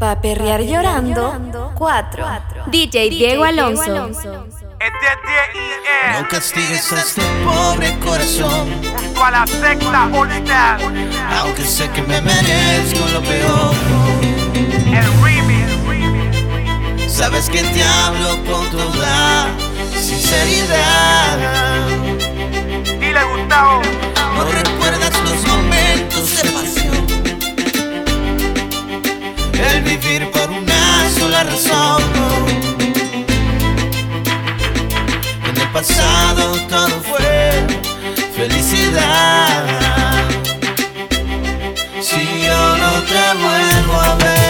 Pa' perrear llorando, 4. DJ Diego Alonso. No castigues a este pobre corazón. Junto a la secta unidad. Aunque sé que me merezco lo peor. El remix. Sabes que te hablo con toda sinceridad. Dile Gustavo. No recuerdas los momentos de pasión. El vivir por una sola razón. En el pasado todo fue felicidad. Si yo no te vuelvo a ver,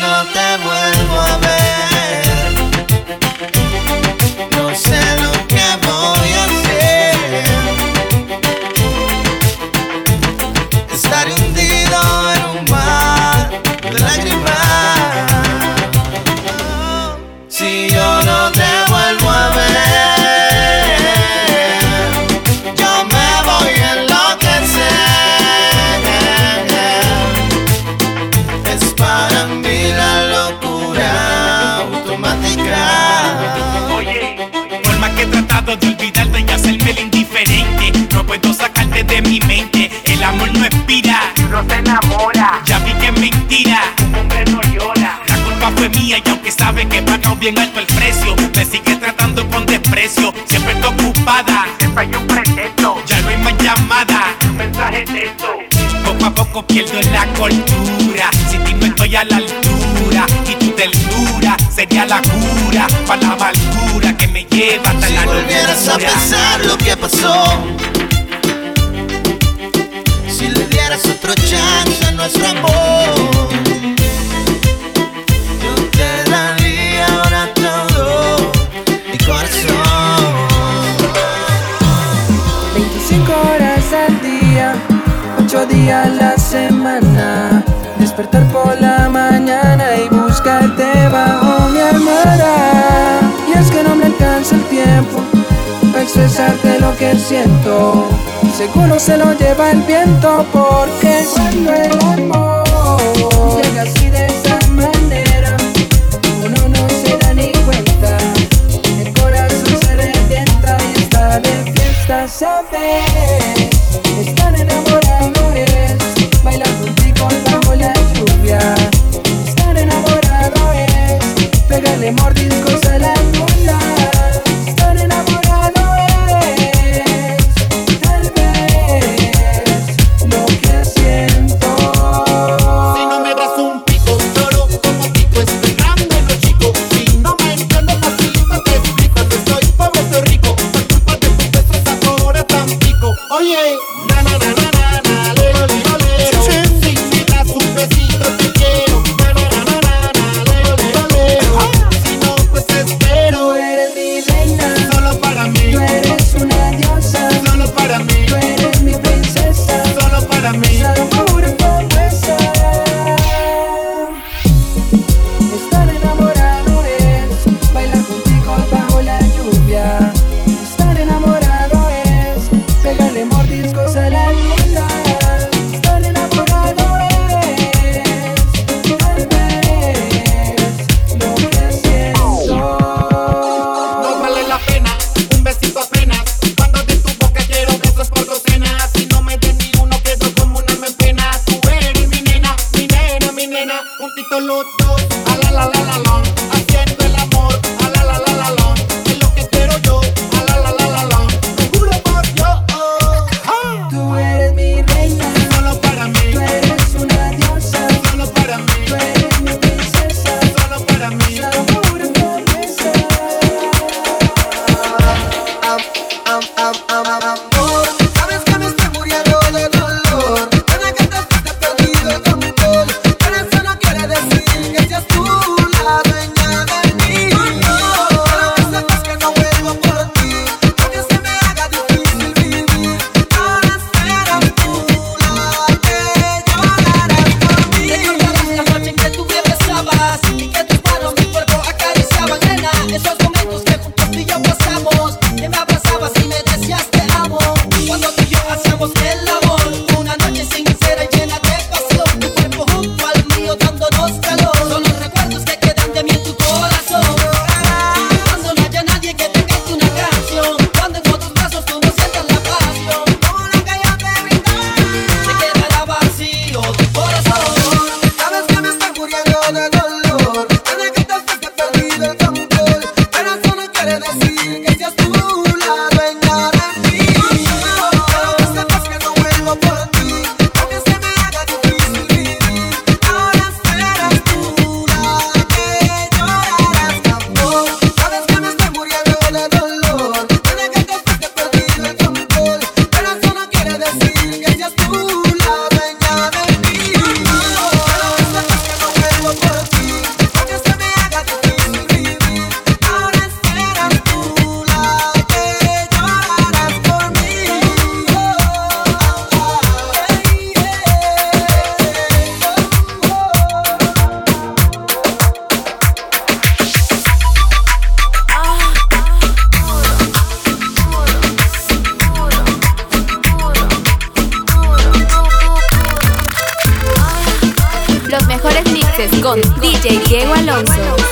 no te vuelvo a ver, ya vi que es mentira. Un hombre no llora. La culpa fue mía y aunque sabe que he pagado bien alto el precio, me sigue tratando con desprecio. Siempre está ocupada, Siempre hay un pretexto. ya no hay más llamada. Un mensaje de esto. Poco a poco pierdo la cordura. Si ti no estoy a la altura y tu ternura sería la cura para la amargura que me lleva hasta Si la volvieras a locura. pensar lo que pasó, si le dieras otro chance a nuestro amor, yo te daría ahora todo mi corazón. 25 horas al día, 8 días a la semana. Despertar por la mañana y buscarte bajo mi almohada. Y es que no me alcanza el tiempo para expresarte lo que siento. Seguro se lo lleva el viento porque cuando el amor llega así de no lo quieren ver.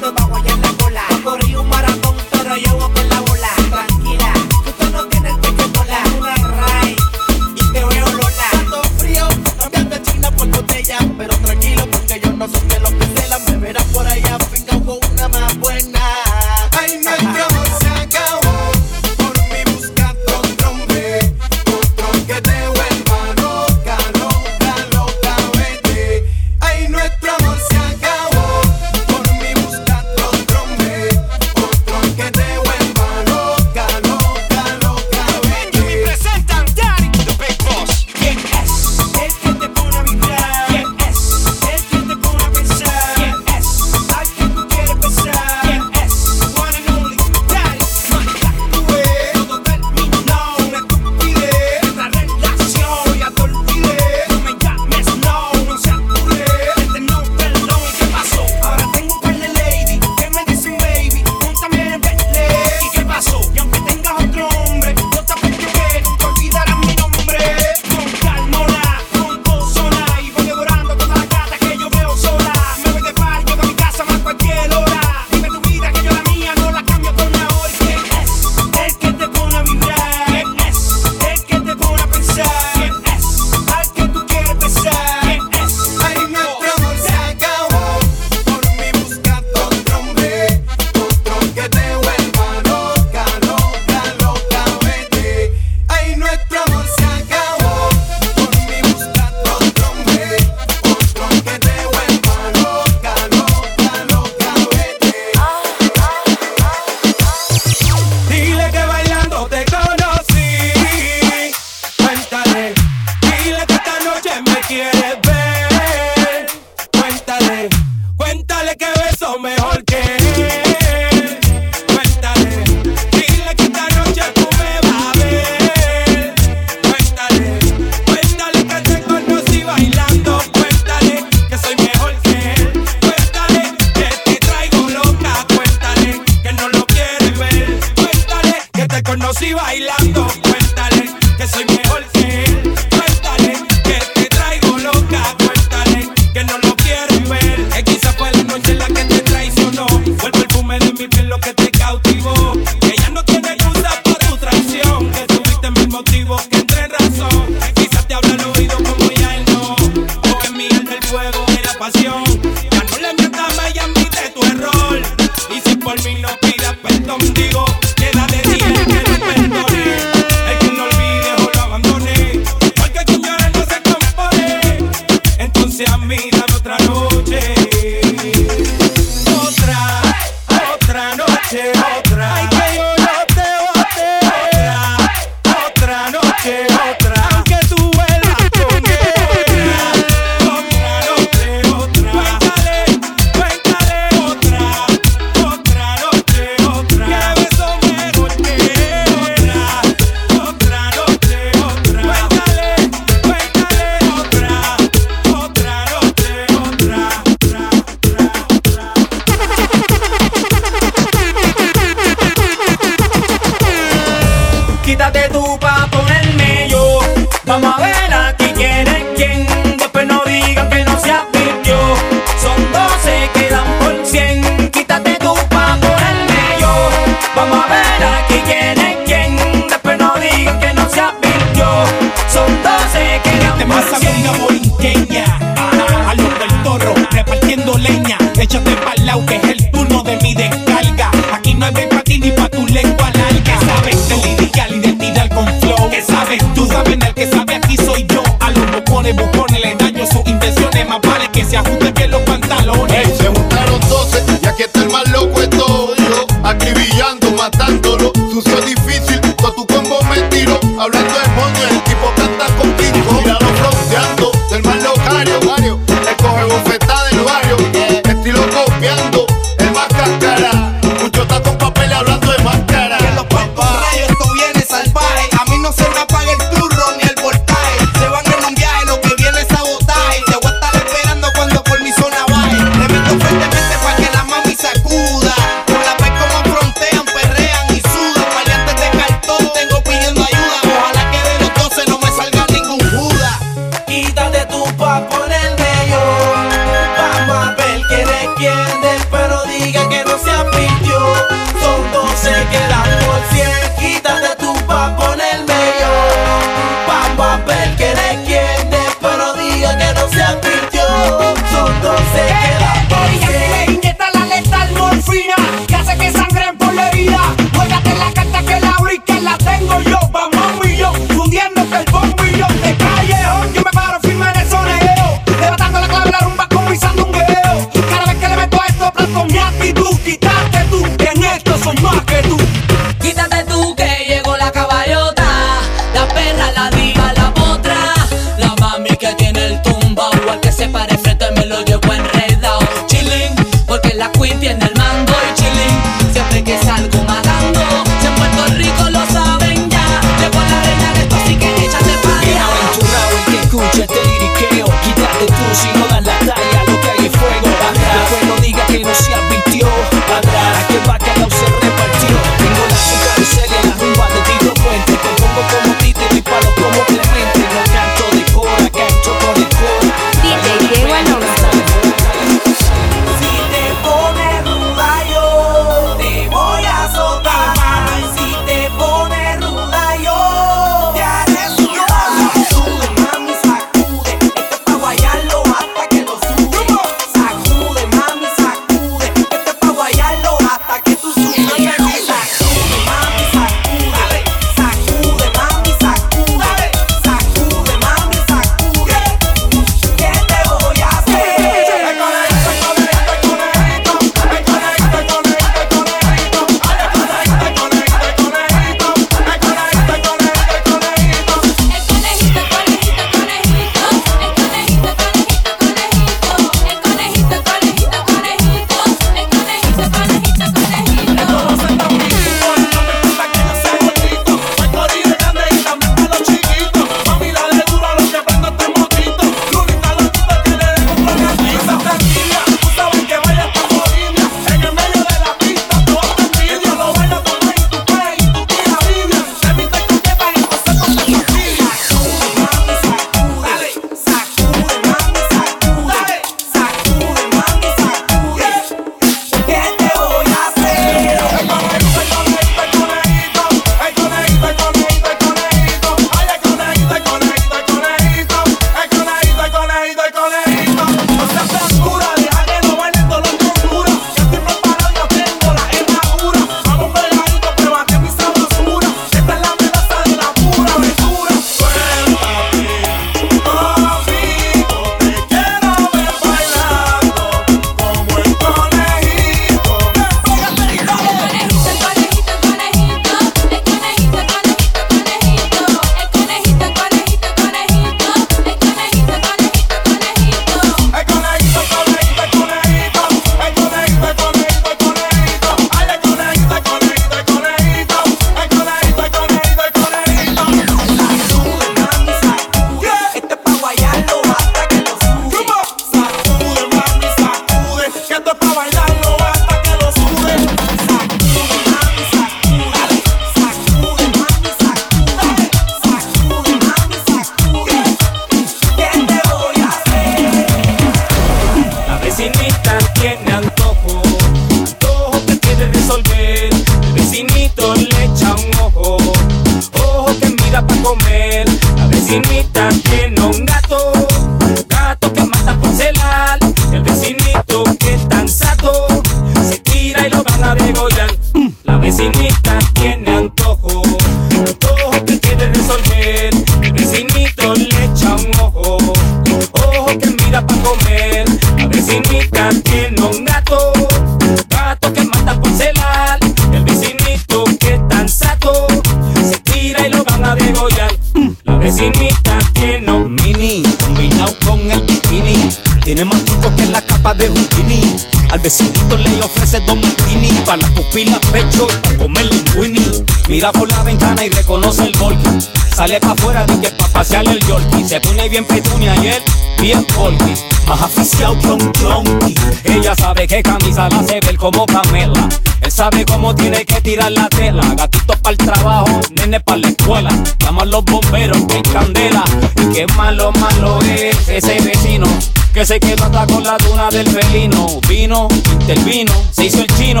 Pecho y pa' comer linguini. Mira por la ventana y reconoce el golpe. Sale pa' afuera de que pa' pasear el yorkie. Se pone bien petunia y él bien polky. Más aficiado que un clonky. Ella sabe que camisa la hace ver como Pamela. Él sabe cómo tiene que tirar la tela. Gatito para el trabajo, nene para la escuela. Llama a los bomberos que candela. Y qué malo, malo es ese vecino. Que se quedó hasta con la duna del felino. Vino, intervino, se hizo el chino.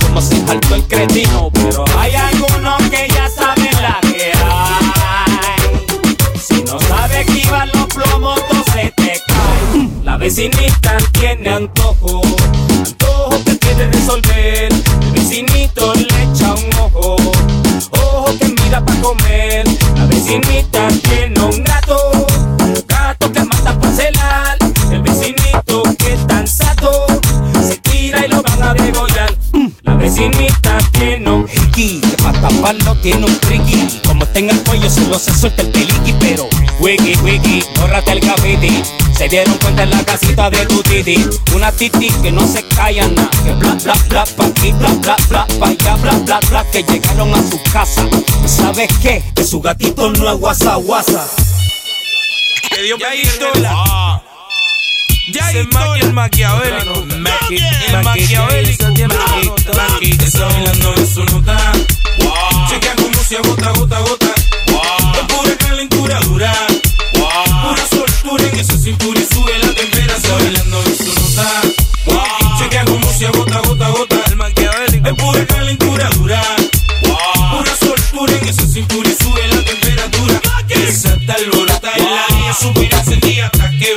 Como se saltó el cretino. Pero hay algunos que ya saben la que hay. Si no sabe esquivar los plomos, todo se te cae. La vecinita tiene antojo, antojo que quiere resolver. El vecinito le echa un ojo, ojo que mira para comer. La vecinita tiene un gato La vecinita tiene un hiki, que para taparlo tiene un tricky. Como está en el cuello, solo se suelta el peliqui, pero wiki, wiki, bórrate el graffiti. Se dieron cuenta en la casita de tu titi. Una titi que no se calla nada. Que bla, bla, bla, pa' aquí, bla, bla, bla, pa' allá, bla, bla, bla. Que llegaron a su casa. ¿Y sabes qué? Que su gatito no es guasa, guasa. Que Dios bendiga. Ya el Maki el maquiavélico. El maquiavélico. Maki está bailando en su nota. Chequea como se agota, gota, gota. Es pura calentura dura. Pura soltura en esa cintura y sube la temperatura. Bailando en su nota. Chequea como se agota, gota, gota. El maquiavélico. Es pura calentura dura. Pura soltura en esa cintura y sube la temperatura. Esa está alborota y la niña super encendida hasta que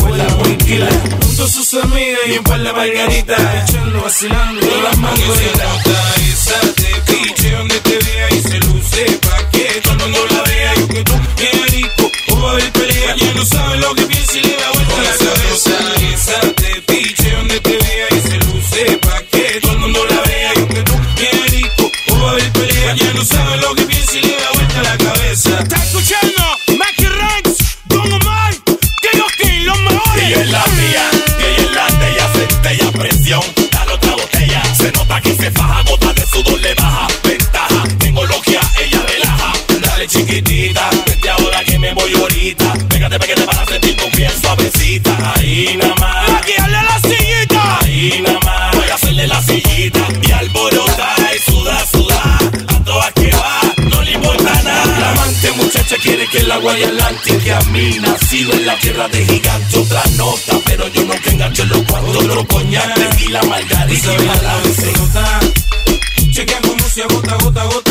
y fue la tranquila. Junto a sus amigas y un par de margaritas. Echando, vacilando, con las manos Esa te piche donde te vea y se luce pa' que todo el mundo la vea. Yo que tú bien rico, o va a haber pelea. Ya no sabe lo que piensa y le da vuelta la cabeza. Esa te piche donde te vea y se luce pa' que todo el mundo la vea. Yo que tú bien rico, o va a haber pelea. Ya no sabe lo mí nacido en la tierra de gigante otra nota, pero yo nunca engancho en los cuantos otro coñac, tequila, margarita y balance. Chequean como se agota, gota, gota.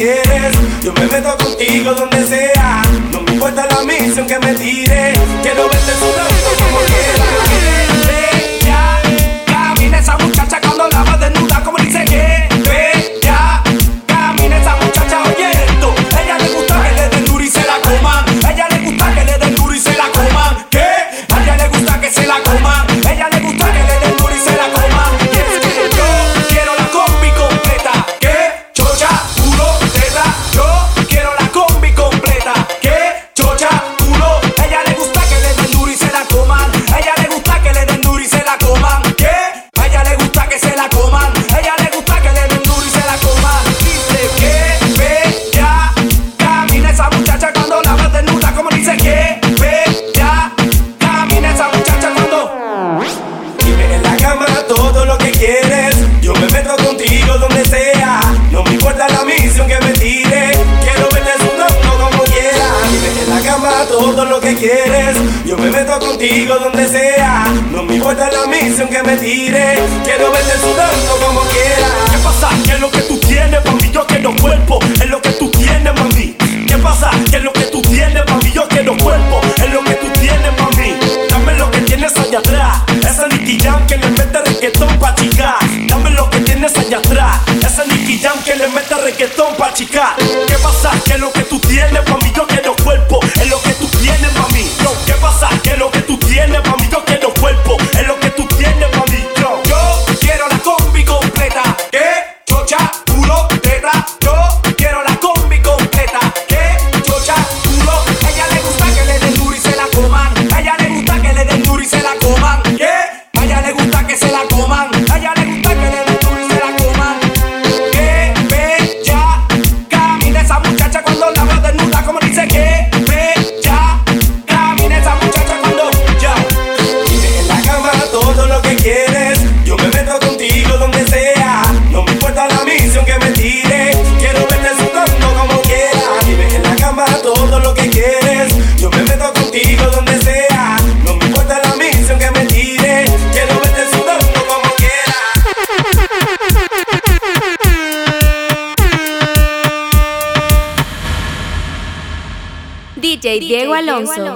Yo me meto contigo donde sea. No me importa la misión que me tire, Quiero verte sudando como quieres. contigo donde sea. No me importa la misión que me tire. Quiero verte sudor. pienso